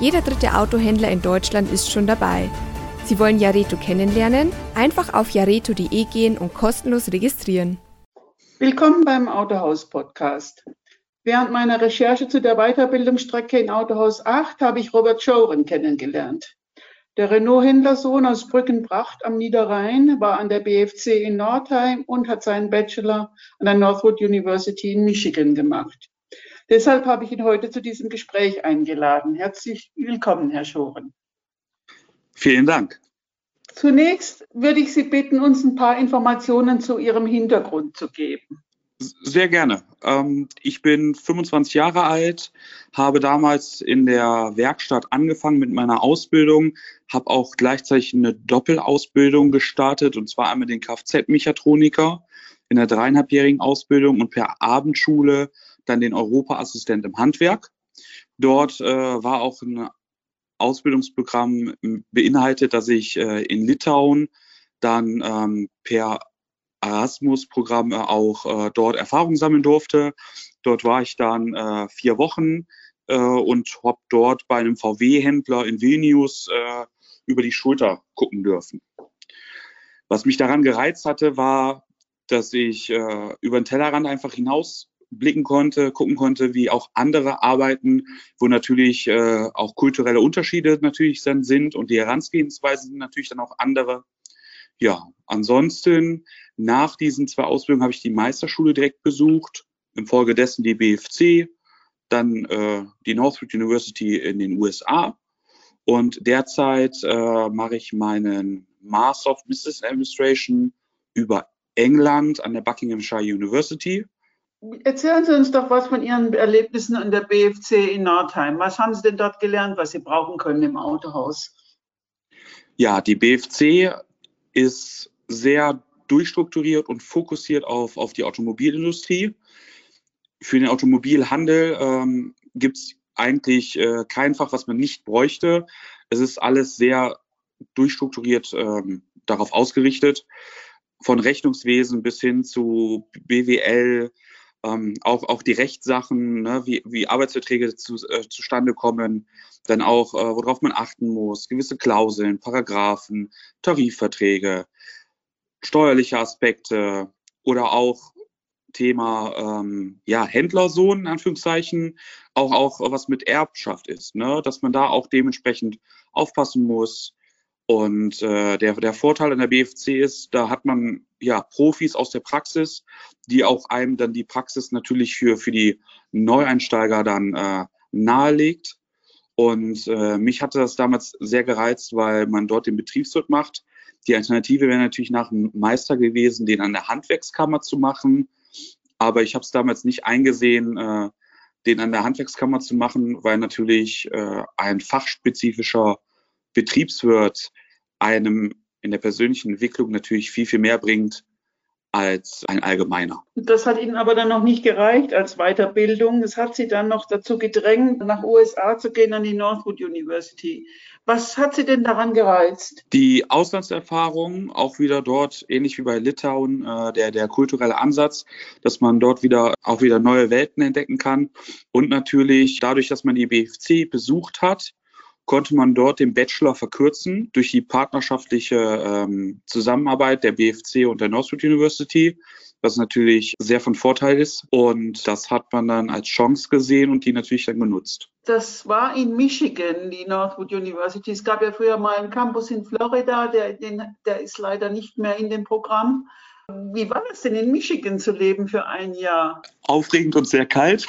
Jeder dritte Autohändler in Deutschland ist schon dabei. Sie wollen Jareto kennenlernen? Einfach auf jareto.de gehen und kostenlos registrieren. Willkommen beim Autohaus Podcast. Während meiner Recherche zu der Weiterbildungsstrecke in Autohaus 8 habe ich Robert Schoren kennengelernt. Der Renault-Händlersohn aus Brückenbracht am Niederrhein war an der BFC in Nordheim und hat seinen Bachelor an der Northwood University in Michigan gemacht. Deshalb habe ich ihn heute zu diesem Gespräch eingeladen. Herzlich willkommen, Herr Schoren. Vielen Dank. Zunächst würde ich Sie bitten, uns ein paar Informationen zu Ihrem Hintergrund zu geben. Sehr gerne. Ähm, ich bin 25 Jahre alt, habe damals in der Werkstatt angefangen mit meiner Ausbildung, habe auch gleichzeitig eine Doppelausbildung gestartet, und zwar einmal den Kfz-Mechatroniker in der dreieinhalbjährigen Ausbildung und per Abendschule dann den Europaassistent im Handwerk. Dort äh, war auch ein Ausbildungsprogramm beinhaltet, dass ich äh, in Litauen dann ähm, per Erasmus-Programm äh, auch äh, dort Erfahrung sammeln durfte. Dort war ich dann äh, vier Wochen äh, und habe dort bei einem VW-Händler in Vilnius äh, über die Schulter gucken dürfen. Was mich daran gereizt hatte, war, dass ich äh, über den Tellerrand einfach hinaus blicken konnte, gucken konnte, wie auch andere arbeiten, wo natürlich äh, auch kulturelle Unterschiede natürlich dann sind und die Herangehensweisen sind natürlich dann auch andere. Ja, ansonsten nach diesen zwei Ausbildungen habe ich die Meisterschule direkt besucht, infolgedessen die BFC, dann äh, die Northwood University in den USA und derzeit äh, mache ich meinen Master of Business Administration über England an der Buckinghamshire University Erzählen Sie uns doch was von Ihren Erlebnissen an der BFC in Nordheim. Was haben Sie denn dort gelernt, was Sie brauchen können im Autohaus? Ja, die BFC ist sehr durchstrukturiert und fokussiert auf, auf die Automobilindustrie. Für den Automobilhandel ähm, gibt es eigentlich äh, kein Fach, was man nicht bräuchte. Es ist alles sehr durchstrukturiert ähm, darauf ausgerichtet, von Rechnungswesen bis hin zu BWL, ähm, auch, auch die Rechtssachen, ne, wie, wie Arbeitsverträge zu, äh, zustande kommen, dann auch, äh, worauf man achten muss, gewisse Klauseln, Paragraphen, Tarifverträge, steuerliche Aspekte oder auch Thema ähm, ja, Händlersohn, in Anführungszeichen, auch, auch was mit Erbschaft ist, ne? dass man da auch dementsprechend aufpassen muss, und äh, der, der Vorteil in der BFC ist, da hat man ja Profis aus der Praxis, die auch einem dann die Praxis natürlich für, für die Neueinsteiger dann äh, nahelegt. Und äh, mich hatte das damals sehr gereizt, weil man dort den Betriebswirt macht. Die Alternative wäre natürlich nach dem Meister gewesen, den an der Handwerkskammer zu machen. Aber ich habe es damals nicht eingesehen, äh, den an der Handwerkskammer zu machen, weil natürlich äh, ein fachspezifischer Betriebswirt einem in der persönlichen Entwicklung natürlich viel, viel mehr bringt als ein allgemeiner. Das hat Ihnen aber dann noch nicht gereicht als Weiterbildung. Es hat Sie dann noch dazu gedrängt, nach USA zu gehen an die Northwood University. Was hat Sie denn daran gereizt? Die Auslandserfahrung, auch wieder dort, ähnlich wie bei Litauen, äh, der, der kulturelle Ansatz, dass man dort wieder auch wieder neue Welten entdecken kann. Und natürlich dadurch, dass man die BFC besucht hat, konnte man dort den Bachelor verkürzen durch die partnerschaftliche ähm, Zusammenarbeit der BFC und der Northwood University, was natürlich sehr von Vorteil ist. Und das hat man dann als Chance gesehen und die natürlich dann genutzt. Das war in Michigan, die Northwood University. Es gab ja früher mal einen Campus in Florida, der, den, der ist leider nicht mehr in dem Programm. Wie war es denn in Michigan zu leben für ein Jahr? Aufregend und sehr kalt.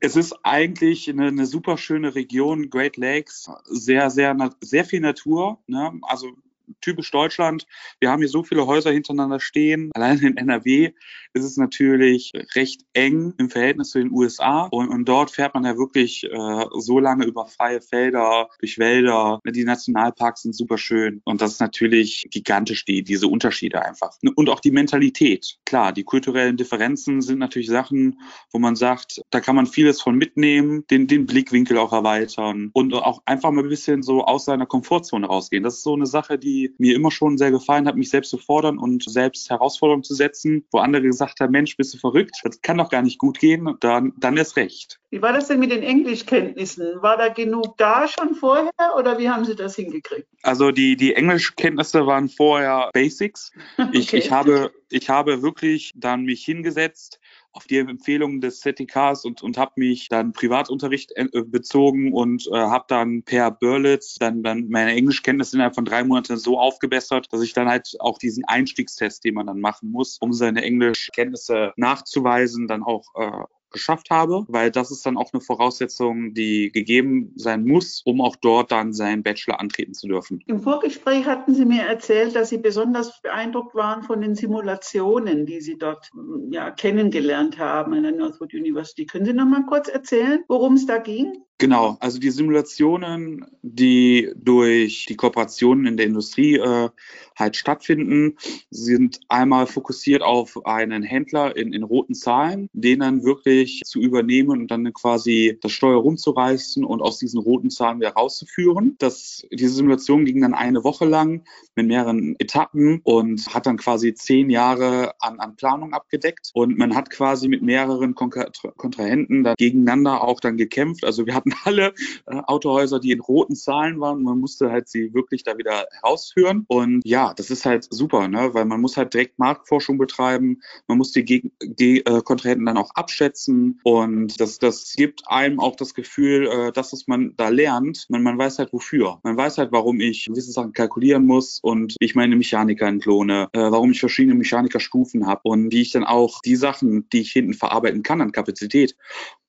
Es ist eigentlich eine, eine, super schöne Region, Great Lakes, sehr, sehr, sehr viel Natur. Ne? Also typisch Deutschland. Wir haben hier so viele Häuser hintereinander stehen. Allein in NRW ist es natürlich recht eng im Verhältnis zu den USA. Und, und dort fährt man ja wirklich äh, so lange über freie Felder, durch Wälder. Die Nationalparks sind super schön. Und das ist natürlich gigantisch, die, diese Unterschiede einfach. Und auch die Mentalität. Klar, die kulturellen Differenzen sind natürlich Sachen, wo man sagt, da kann man vieles von mitnehmen, den, den Blickwinkel auch erweitern und auch einfach mal ein bisschen so aus seiner Komfortzone rausgehen. Das ist so eine Sache, die mir immer schon sehr gefallen hat, mich selbst zu fordern und selbst Herausforderungen zu setzen, wo andere gesagt haben, Mensch, bist du verrückt? Das kann doch gar nicht gut gehen. Dann, dann ist recht. Wie war das denn mit den Englischkenntnissen? War da genug da schon vorher oder wie haben Sie das hingekriegt? Also die, die Englischkenntnisse waren vorher Basics. Ich, okay. ich, habe, ich habe wirklich dann mich hingesetzt, auf die Empfehlung des ZTKs und, und habe mich dann Privatunterricht äh, bezogen und äh, habe dann per Berlitz dann, dann meine Englischkenntnisse innerhalb von drei Monaten so aufgebessert, dass ich dann halt auch diesen Einstiegstest, den man dann machen muss, um seine Englischkenntnisse nachzuweisen, dann auch äh, geschafft habe, weil das ist dann auch eine Voraussetzung, die gegeben sein muss, um auch dort dann seinen Bachelor antreten zu dürfen. Im Vorgespräch hatten Sie mir erzählt, dass Sie besonders beeindruckt waren von den Simulationen, die Sie dort ja, kennengelernt haben an der Northwood University. Können Sie noch mal kurz erzählen, worum es da ging? Genau, also die Simulationen, die durch die Kooperationen in der Industrie äh, halt stattfinden, sind einmal fokussiert auf einen Händler in, in roten Zahlen, den dann wirklich zu übernehmen und dann quasi das Steuer rumzureißen und aus diesen roten Zahlen wieder rauszuführen. Das, diese Simulation ging dann eine Woche lang mit mehreren Etappen und hat dann quasi zehn Jahre an, an Planung abgedeckt und man hat quasi mit mehreren Kontra Kontrahenten da gegeneinander auch dann gekämpft. Also wir hatten hatten alle äh, Autohäuser, die in roten Zahlen waren. Man musste halt sie wirklich da wieder herausführen. Und ja, das ist halt super, ne? weil man muss halt direkt Marktforschung betreiben. Man muss die, Geg die äh, Kontrahenten dann auch abschätzen. Und das, das gibt einem auch das Gefühl, äh, dass es man da lernt. Man, man weiß halt wofür. Man weiß halt, warum ich gewisse Sachen kalkulieren muss und wie ich meine Mechaniker entlohne, äh, warum ich verschiedene Mechanikerstufen habe und wie ich dann auch die Sachen, die ich hinten verarbeiten kann an Kapazität,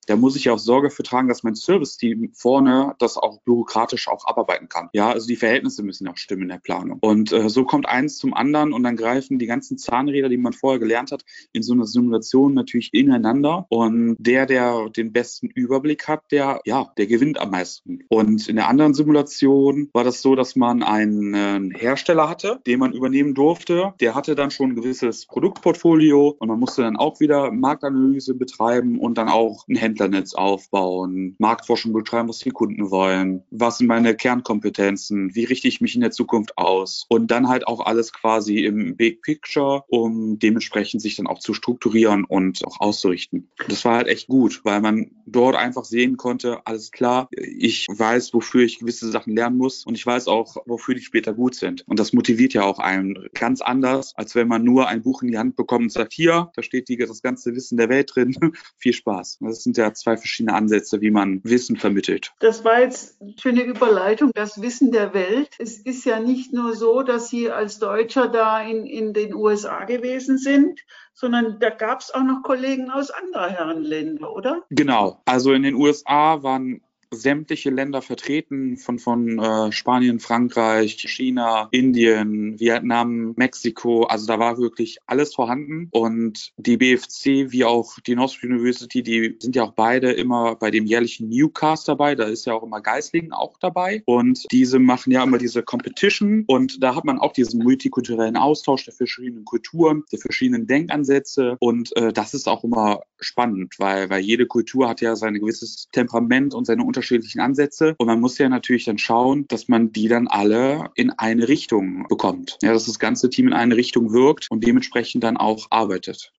da muss ich auch Sorge für tragen, dass mein Service-Team vorne das auch bürokratisch auch abarbeiten kann. Ja, also die Verhältnisse müssen auch stimmen in der Planung. Und äh, so kommt eins zum anderen und dann greifen die ganzen Zahnräder, die man vorher gelernt hat, in so einer Simulation natürlich ineinander. Und der, der den besten Überblick hat, der, ja, der gewinnt am meisten. Und in der anderen Simulation war das so, dass man einen Hersteller hatte, den man übernehmen durfte. Der hatte dann schon ein gewisses Produktportfolio und man musste dann auch wieder Marktanalyse betreiben und dann auch einen Händler Händlernetz aufbauen, Marktforschung betreiben, was die Kunden wollen, was sind meine Kernkompetenzen, wie richte ich mich in der Zukunft aus und dann halt auch alles quasi im Big Picture, um dementsprechend sich dann auch zu strukturieren und auch auszurichten. Das war halt echt gut, weil man dort einfach sehen konnte, alles klar, ich weiß, wofür ich gewisse Sachen lernen muss und ich weiß auch, wofür die später gut sind. Und das motiviert ja auch einen ganz anders, als wenn man nur ein Buch in die Hand bekommt und sagt, hier, da steht die, das ganze Wissen der Welt drin. Viel Spaß. Das sind ja zwei verschiedene Ansätze, wie man Wissen vermittelt. Das war jetzt eine schöne Überleitung, das Wissen der Welt. Es ist ja nicht nur so, dass Sie als Deutscher da in, in den USA gewesen sind, sondern da gab es auch noch Kollegen aus anderen Herrenländern, oder? Genau. Also in den USA waren sämtliche Länder vertreten, von, von äh, Spanien, Frankreich, China, Indien, Vietnam, Mexiko. Also da war wirklich alles vorhanden. Und die BFC wie auch die North University, die sind ja auch beide immer bei dem jährlichen Newcast dabei. Da ist ja auch immer Geislingen auch dabei. Und diese machen ja immer diese Competition. Und da hat man auch diesen multikulturellen Austausch der verschiedenen Kulturen, der verschiedenen Denkansätze. Und äh, das ist auch immer spannend, weil, weil jede Kultur hat ja sein gewisses Temperament und seine unterschiedlichen Ansätze. Und man muss ja natürlich dann schauen, dass man die dann alle in eine Richtung bekommt. Ja, dass das ganze Team in eine Richtung wirkt und dementsprechend dann auch arbeitet.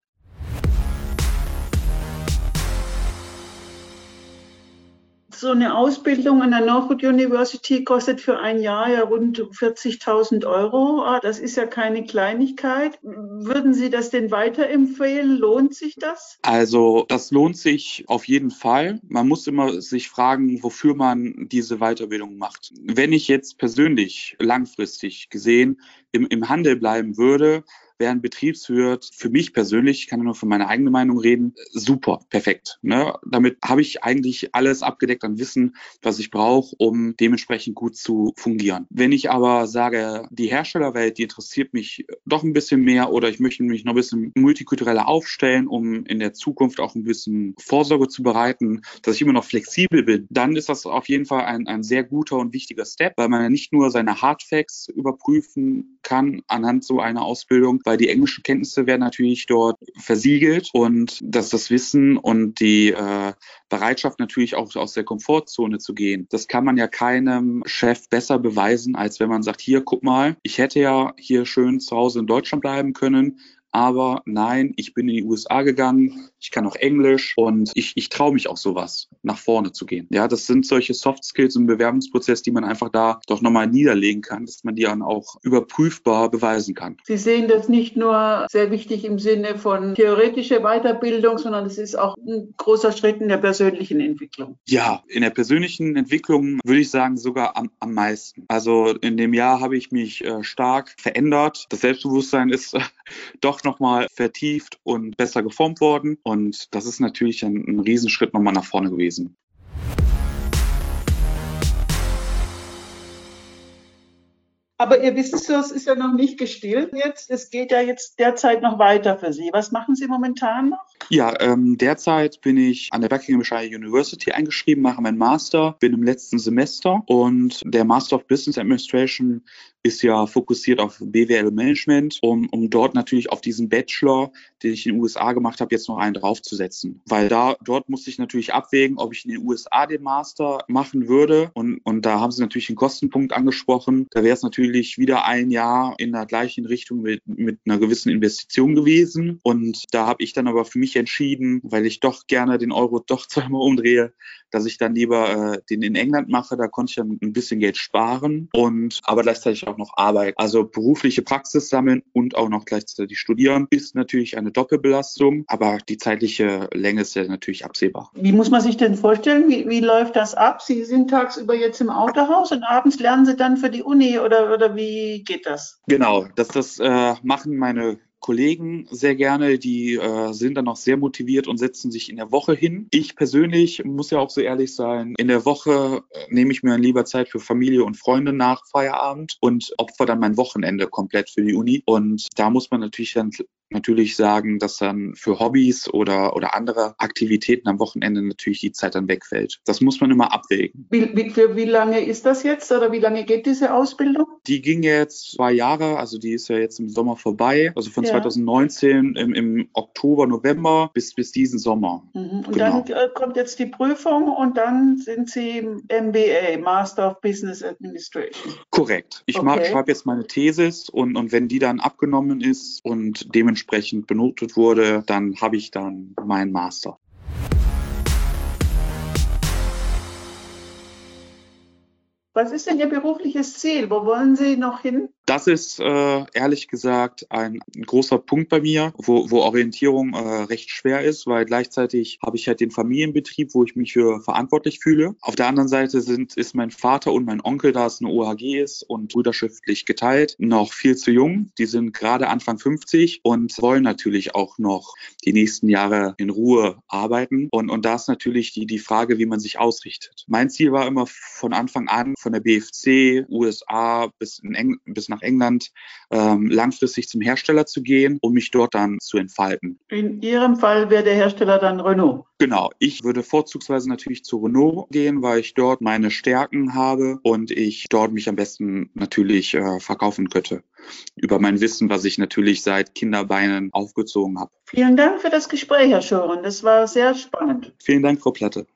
So eine Ausbildung an der Northwood University kostet für ein Jahr ja rund 40.000 Euro. Ah, das ist ja keine Kleinigkeit. Würden Sie das denn weiterempfehlen? Lohnt sich das? Also das lohnt sich auf jeden Fall. Man muss immer sich fragen, wofür man diese Weiterbildung macht. Wenn ich jetzt persönlich langfristig gesehen im, im Handel bleiben würde, während Betriebswirt für mich persönlich, ich kann nur von meiner eigenen Meinung reden, super, perfekt. Ne? Damit habe ich eigentlich alles abgedeckt an Wissen, was ich brauche, um dementsprechend gut zu fungieren. Wenn ich aber sage, die Herstellerwelt, die interessiert mich doch ein bisschen mehr oder ich möchte mich noch ein bisschen multikultureller aufstellen, um in der Zukunft auch ein bisschen Vorsorge zu bereiten, dass ich immer noch flexibel bin, dann ist das auf jeden Fall ein, ein sehr guter und wichtiger Step, weil man ja nicht nur seine Hardfacts überprüfen kann anhand so einer Ausbildung, weil die englischen Kenntnisse werden natürlich dort versiegelt und dass das Wissen und die äh, Bereitschaft natürlich auch aus der Komfortzone zu gehen, das kann man ja keinem Chef besser beweisen, als wenn man sagt, hier, guck mal, ich hätte ja hier schön zu Hause in Deutschland bleiben können, aber nein, ich bin in die USA gegangen, ich kann auch Englisch und ich, ich traue mich auch sowas, nach vorne zu gehen. Ja, das sind solche Soft Skills im Bewerbungsprozess, die man einfach da doch nochmal niederlegen kann, dass man die dann auch überprüfbar beweisen kann. Sie sehen das nicht nur sehr wichtig im Sinne von theoretischer Weiterbildung, sondern es ist auch ein großer Schritt in der persönlichen Entwicklung. Ja, in der persönlichen Entwicklung würde ich sagen sogar am, am meisten. Also in dem Jahr habe ich mich äh, stark verändert. Das Selbstbewusstsein ist äh, doch nochmal vertieft und besser geformt worden. Und das ist natürlich ein, ein Riesenschritt nochmal nach vorne gewesen. Aber Ihr Wissenskurs ist ja noch nicht gestillt jetzt. Es geht ja jetzt derzeit noch weiter für Sie. Was machen Sie momentan noch? Ja, ähm, derzeit bin ich an der Buckinghamshire University eingeschrieben, mache meinen Master, bin im letzten Semester und der Master of Business Administration ist ja fokussiert auf BWL Management, um, um dort natürlich auf diesen Bachelor, den ich in den USA gemacht habe, jetzt noch einen draufzusetzen. Weil da, dort musste ich natürlich abwägen, ob ich in den USA den Master machen würde. Und, und da haben sie natürlich einen Kostenpunkt angesprochen. Da wäre es natürlich wieder ein Jahr in der gleichen Richtung mit, mit einer gewissen Investition gewesen. Und da habe ich dann aber für mich entschieden, weil ich doch gerne den Euro doch zweimal umdrehe, dass ich dann lieber äh, den in England mache. Da konnte ich dann ein bisschen Geld sparen und aber gleichzeitig auch noch arbeiten. Also berufliche Praxis sammeln und auch noch gleichzeitig studieren ist natürlich eine Doppelbelastung, aber die zeitliche Länge ist ja natürlich absehbar. Wie muss man sich denn vorstellen? Wie, wie läuft das ab? Sie sind tagsüber jetzt im Autohaus und abends lernen Sie dann für die Uni oder, oder wie geht das? Genau, das, das äh, machen meine Kollegen sehr gerne, die äh, sind dann auch sehr motiviert und setzen sich in der Woche hin. Ich persönlich muss ja auch so ehrlich sein, in der Woche äh, nehme ich mir dann lieber Zeit für Familie und Freunde nach Feierabend und opfer dann mein Wochenende komplett für die Uni. Und da muss man natürlich dann natürlich sagen, dass dann für Hobbys oder, oder andere Aktivitäten am Wochenende natürlich die Zeit dann wegfällt. Das muss man immer abwägen. Wie, wie, für wie lange ist das jetzt oder wie lange geht diese Ausbildung? Die ging jetzt zwei Jahre, also die ist ja jetzt im Sommer vorbei, also von ja. 2019 im, im, Oktober, November bis, bis diesen Sommer. Mhm. Und genau. dann äh, kommt jetzt die Prüfung und dann sind Sie MBA, Master of Business Administration. Korrekt. Ich okay. schreibe jetzt meine Thesis und, und wenn die dann abgenommen ist und dementsprechend dementsprechend benotet wurde, dann habe ich dann meinen Master. Was ist denn Ihr berufliches Ziel? Wo wollen Sie noch hin? Das ist äh, ehrlich gesagt ein, großer Punkt bei mir, wo, wo Orientierung äh, recht schwer ist, weil gleichzeitig habe ich halt den Familienbetrieb, wo ich mich für verantwortlich fühle. Auf der anderen Seite sind, ist mein Vater und mein Onkel, da es eine OHG ist und brüderschaftlich geteilt, noch viel zu jung. Die sind gerade Anfang 50 und wollen natürlich auch noch die nächsten Jahre in Ruhe arbeiten. Und, und da ist natürlich die, die Frage, wie man sich ausrichtet. Mein Ziel war immer von Anfang an, von der BFC, USA bis, bis nach nach England, ähm, langfristig zum Hersteller zu gehen, um mich dort dann zu entfalten. In Ihrem Fall wäre der Hersteller dann Renault. Genau, ich würde vorzugsweise natürlich zu Renault gehen, weil ich dort meine Stärken habe und ich dort mich am besten natürlich äh, verkaufen könnte. Über mein Wissen, was ich natürlich seit Kinderbeinen aufgezogen habe. Vielen Dank für das Gespräch, Herr Schoren. Das war sehr spannend. Vielen Dank, Frau Platte.